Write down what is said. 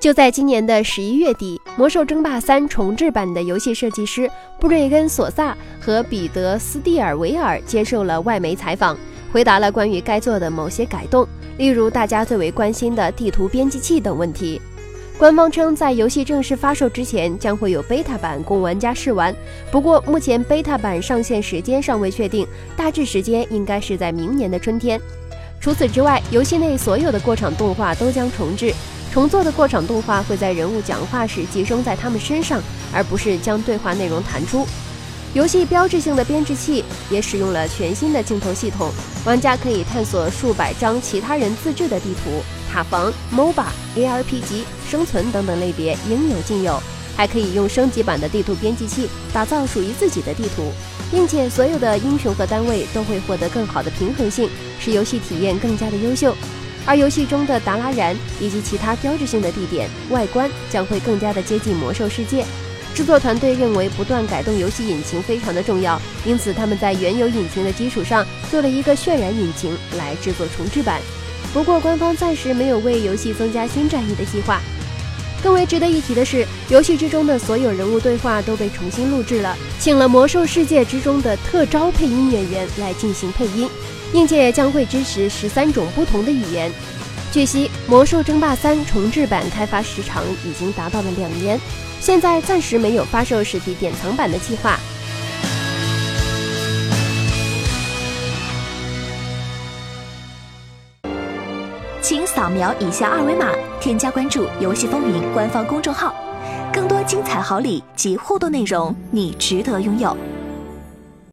就在今年的十一月底，《魔兽争霸三》重置版的游戏设计师布瑞根·索萨和彼得·斯蒂尔维尔接受了外媒采访，回答了关于该作的某些改动，例如大家最为关心的地图编辑器等问题。官方称，在游戏正式发售之前，将会有 beta 版供玩家试玩。不过，目前 beta 版上线时间尚未确定，大致时间应该是在明年的春天。除此之外，游戏内所有的过场动画都将重置。重做的过场动画会在人物讲话时集中在他们身上，而不是将对话内容弹出。游戏标志性的编制器也使用了全新的镜头系统，玩家可以探索数百张其他人自制的地图、塔防、MOBA、ARPG、生存等等类别应有尽有，还可以用升级版的地图编辑器打造属于自己的地图，并且所有的英雄和单位都会获得更好的平衡性，使游戏体验更加的优秀。而游戏中的达拉然以及其他标志性的地点外观将会更加的接近魔兽世界。制作团队认为不断改动游戏引擎非常的重要，因此他们在原有引擎的基础上做了一个渲染引擎来制作重置版。不过官方暂时没有为游戏增加新战役的计划。更为值得一提的是，游戏之中的所有人物对话都被重新录制了，请了魔兽世界之中的特招配音演员来进行配音。硬件将会支持十三种不同的语言。据悉，《魔兽争霸三》重置版开发时长已经达到了两年，现在暂时没有发售实体典藏版的计划。请扫描以下二维码，添加关注“游戏风云”官方公众号，更多精彩好礼及互动内容，你值得拥有。